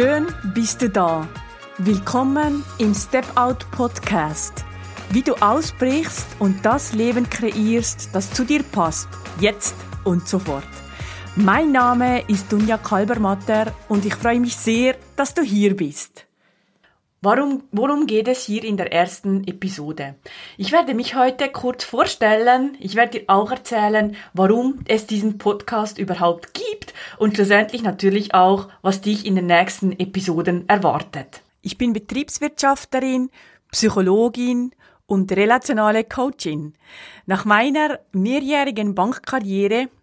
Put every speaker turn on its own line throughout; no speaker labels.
Schön bist du da. Willkommen im Step Out Podcast. Wie du ausbrichst und das Leben kreierst, das zu dir passt, jetzt und sofort. Mein Name ist Dunja Kalbermatter und ich freue mich sehr, dass du hier bist. Warum, worum geht es hier in der ersten Episode? Ich werde mich heute kurz vorstellen. Ich werde dir auch erzählen, warum es diesen Podcast überhaupt gibt und schlussendlich natürlich auch, was dich in den nächsten Episoden erwartet. Ich bin Betriebswirtschafterin, Psychologin und relationale Coachin. Nach meiner mehrjährigen Bankkarriere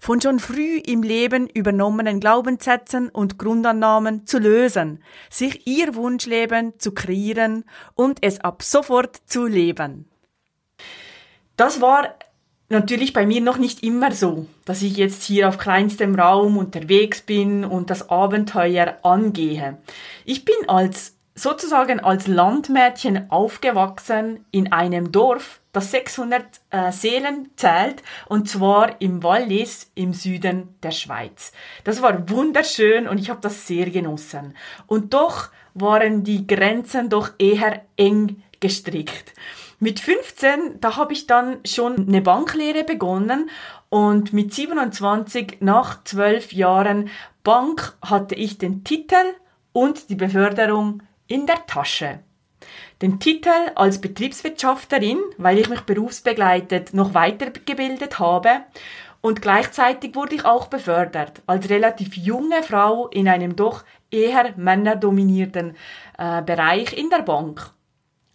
von schon früh im Leben übernommenen Glaubenssätzen und Grundannahmen zu lösen, sich ihr Wunschleben zu kreieren und es ab sofort zu leben. Das war natürlich bei mir noch nicht immer so, dass ich jetzt hier auf kleinstem Raum unterwegs bin und das Abenteuer angehe. Ich bin als sozusagen als Landmädchen aufgewachsen in einem Dorf, das 600 äh, Seelen zählt, und zwar im Wallis im Süden der Schweiz. Das war wunderschön und ich habe das sehr genossen. Und doch waren die Grenzen doch eher eng gestrickt. Mit 15, da habe ich dann schon eine Banklehre begonnen und mit 27, nach 12 Jahren Bank, hatte ich den Titel und die Beförderung in der Tasche. Den Titel als Betriebswirtschafterin, weil ich mich berufsbegleitet noch weitergebildet habe und gleichzeitig wurde ich auch befördert als relativ junge Frau in einem doch eher männerdominierten äh, Bereich in der Bank.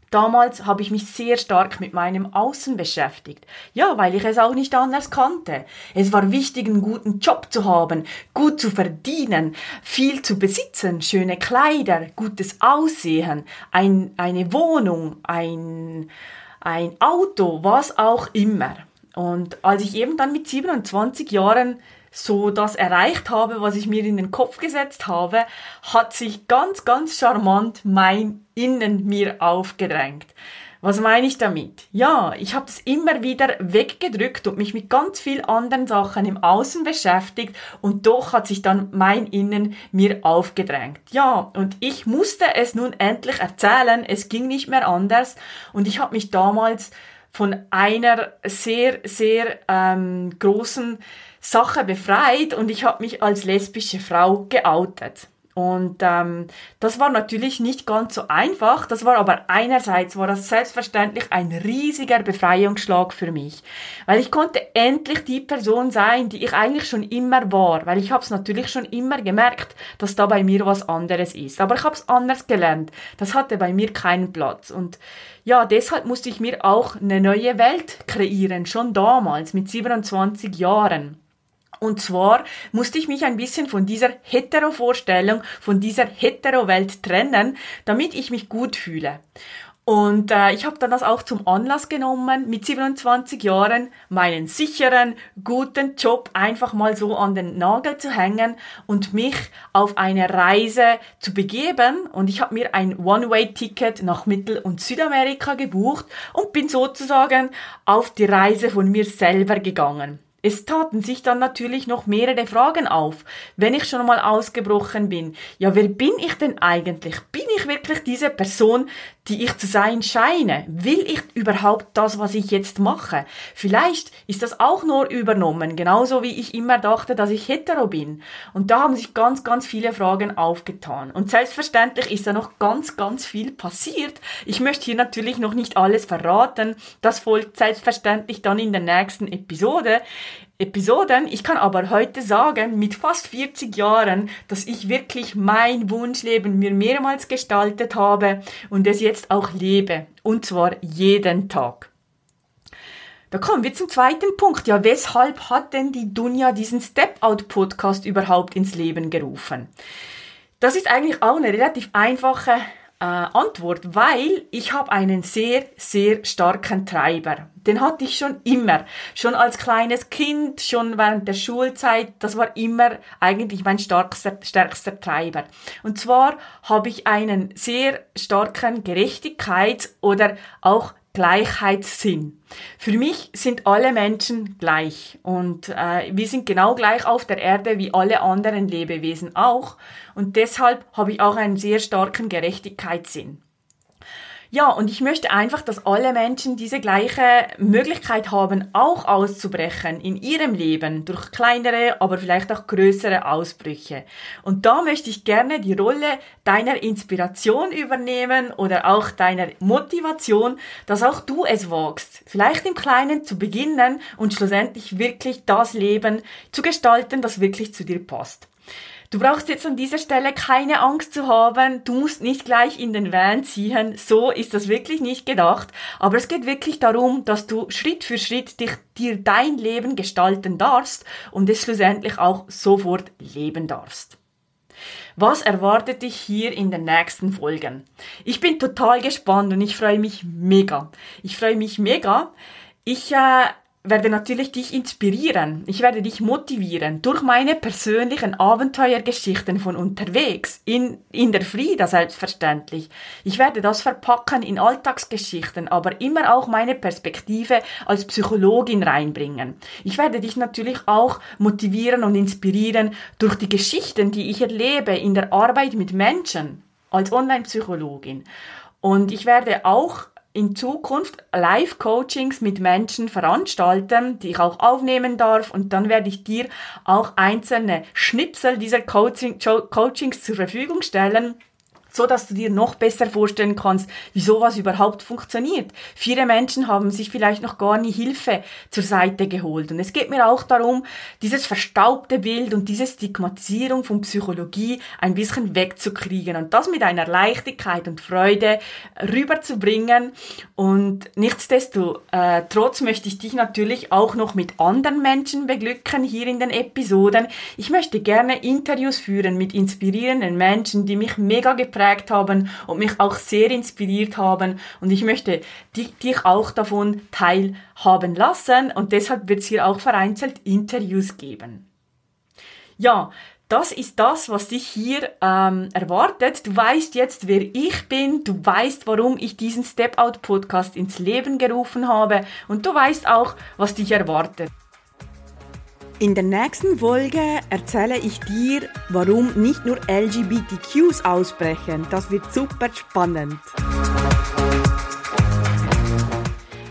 Damals habe ich mich sehr stark mit meinem Außen beschäftigt. Ja, weil ich es auch nicht anders kannte. Es war wichtig, einen guten Job zu haben, gut zu verdienen, viel zu besitzen, schöne Kleider, gutes Aussehen, ein, eine Wohnung, ein, ein Auto, was auch immer. Und als ich eben dann mit 27 Jahren so das erreicht habe, was ich mir in den Kopf gesetzt habe, hat sich ganz, ganz charmant mein Innen mir aufgedrängt. Was meine ich damit? Ja, ich habe es immer wieder weggedrückt und mich mit ganz vielen anderen Sachen im Außen beschäftigt und doch hat sich dann mein Innen mir aufgedrängt. Ja, und ich musste es nun endlich erzählen, es ging nicht mehr anders und ich habe mich damals von einer sehr, sehr ähm, großen Sache befreit und ich habe mich als lesbische Frau geoutet. Und ähm, das war natürlich nicht ganz so einfach. Das war aber einerseits war das selbstverständlich ein riesiger Befreiungsschlag für mich, weil ich konnte endlich die Person sein, die ich eigentlich schon immer war, weil ich habe es natürlich schon immer gemerkt, dass da bei mir was anderes ist. Aber ich habe es anders gelernt. Das hatte bei mir keinen Platz und ja, deshalb musste ich mir auch eine neue Welt kreieren, schon damals mit 27 Jahren. Und zwar musste ich mich ein bisschen von dieser Hetero-Vorstellung, von dieser Hetero-Welt trennen, damit ich mich gut fühle. Und äh, ich habe dann das auch zum Anlass genommen, mit 27 Jahren meinen sicheren, guten Job einfach mal so an den Nagel zu hängen und mich auf eine Reise zu begeben. Und ich habe mir ein One-Way-Ticket nach Mittel- und Südamerika gebucht und bin sozusagen auf die Reise von mir selber gegangen. Es taten sich dann natürlich noch mehrere Fragen auf, wenn ich schon mal ausgebrochen bin. Ja, wer bin ich denn eigentlich? Bin ich wirklich diese Person, die ich zu sein scheine? Will ich überhaupt das, was ich jetzt mache? Vielleicht ist das auch nur übernommen, genauso wie ich immer dachte, dass ich hetero bin. Und da haben sich ganz, ganz viele Fragen aufgetan. Und selbstverständlich ist da noch ganz, ganz viel passiert. Ich möchte hier natürlich noch nicht alles verraten. Das folgt selbstverständlich dann in der nächsten Episode. Episoden. Ich kann aber heute sagen, mit fast 40 Jahren, dass ich wirklich mein Wunschleben mir mehrmals gestaltet habe und es jetzt auch lebe. Und zwar jeden Tag. Da kommen wir zum zweiten Punkt. Ja, weshalb hat denn die Dunja diesen Step-Out-Podcast überhaupt ins Leben gerufen? Das ist eigentlich auch eine relativ einfache äh, Antwort, weil ich habe einen sehr, sehr starken Treiber. Den hatte ich schon immer. Schon als kleines Kind, schon während der Schulzeit. Das war immer eigentlich mein stärkster, stärkster Treiber. Und zwar habe ich einen sehr starken Gerechtigkeits- oder auch Gleichheitssinn. Für mich sind alle Menschen gleich und äh, wir sind genau gleich auf der Erde wie alle anderen Lebewesen auch und deshalb habe ich auch einen sehr starken Gerechtigkeitssinn. Ja, und ich möchte einfach, dass alle Menschen diese gleiche Möglichkeit haben, auch auszubrechen in ihrem Leben durch kleinere, aber vielleicht auch größere Ausbrüche. Und da möchte ich gerne die Rolle deiner Inspiration übernehmen oder auch deiner Motivation, dass auch du es wagst, vielleicht im Kleinen zu beginnen und schlussendlich wirklich das Leben zu gestalten, das wirklich zu dir passt. Du brauchst jetzt an dieser Stelle keine Angst zu haben. Du musst nicht gleich in den Van ziehen. So ist das wirklich nicht gedacht. Aber es geht wirklich darum, dass du Schritt für Schritt dich, dir dein Leben gestalten darfst und es schlussendlich auch sofort leben darfst. Was erwartet dich hier in den nächsten Folgen? Ich bin total gespannt und ich freue mich mega. Ich freue mich mega. Ich äh, werde natürlich dich inspirieren. Ich werde dich motivieren durch meine persönlichen Abenteuergeschichten von unterwegs, in, in der Frieda selbstverständlich. Ich werde das verpacken in Alltagsgeschichten, aber immer auch meine Perspektive als Psychologin reinbringen. Ich werde dich natürlich auch motivieren und inspirieren durch die Geschichten, die ich erlebe in der Arbeit mit Menschen als Online-Psychologin. Und ich werde auch in Zukunft Live-Coachings mit Menschen veranstalten, die ich auch aufnehmen darf. Und dann werde ich dir auch einzelne Schnipsel dieser Coaching, Coachings zur Verfügung stellen, so dass du dir noch besser vorstellen kannst, wie sowas überhaupt funktioniert. Viele Menschen haben sich vielleicht noch gar nie Hilfe zur Seite geholt. Und es geht mir auch darum, dieses verstaubte Bild und diese Stigmatisierung von Psychologie ein bisschen wegzukriegen und das mit einer Leichtigkeit und Freude rüberzubringen. Und nichtsdestotrotz möchte ich dich natürlich auch noch mit anderen Menschen beglücken hier in den Episoden. Ich möchte gerne Interviews führen mit inspirierenden Menschen, die mich mega geprägt geprägt haben und mich auch sehr inspiriert haben. Und ich möchte dich auch davon teilhaben lassen und deshalb wird es hier auch vereinzelt Interviews geben. Ja, das ist das, was dich hier ähm, erwartet. Du weißt jetzt, wer ich bin, du weißt, warum ich diesen Step Out Podcast ins Leben gerufen habe und du weißt auch, was dich erwartet. In der nächsten Folge erzähle ich dir, warum nicht nur LGBTQs ausbrechen. Das wird super spannend.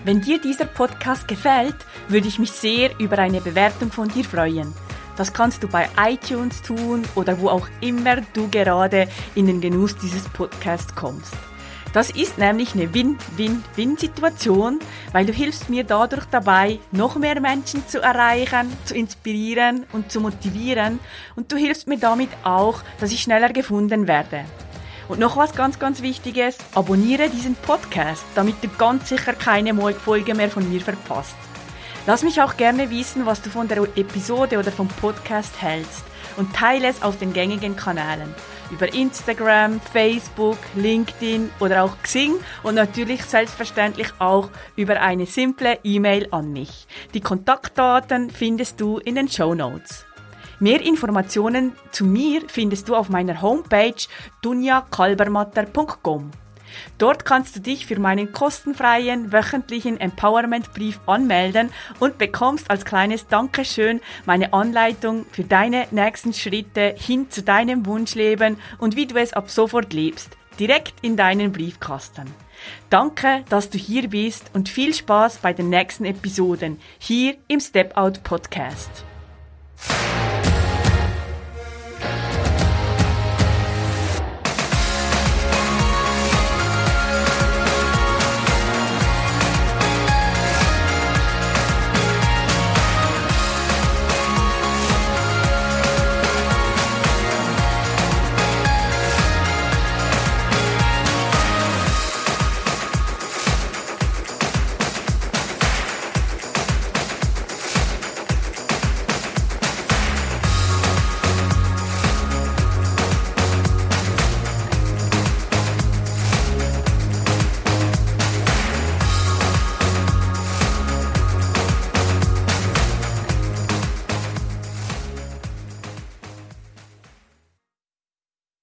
Wenn dir dieser Podcast gefällt, würde ich mich sehr über eine Bewertung von dir freuen. Das kannst du bei iTunes tun oder wo auch immer du gerade in den Genuss dieses Podcasts kommst. Das ist nämlich eine Win-Win-Win-Situation, weil du hilfst mir dadurch dabei, noch mehr Menschen zu erreichen, zu inspirieren und zu motivieren und du hilfst mir damit auch, dass ich schneller gefunden werde. Und noch was ganz, ganz Wichtiges, abonniere diesen Podcast, damit du ganz sicher keine Folge mehr von mir verpasst. Lass mich auch gerne wissen, was du von der Episode oder vom Podcast hältst und teile es auf den gängigen Kanälen über Instagram, Facebook, LinkedIn oder auch Xing und natürlich selbstverständlich auch über eine simple E-Mail an mich. Die Kontaktdaten findest du in den Show Notes. Mehr Informationen zu mir findest du auf meiner Homepage dunjakalbermatter.com. Dort kannst du dich für meinen kostenfreien wöchentlichen Empowerment-Brief anmelden und bekommst als kleines Dankeschön meine Anleitung für deine nächsten Schritte hin zu deinem Wunschleben und wie du es ab sofort lebst, direkt in deinen Briefkasten. Danke, dass du hier bist und viel Spaß bei den nächsten Episoden hier im Step Out Podcast.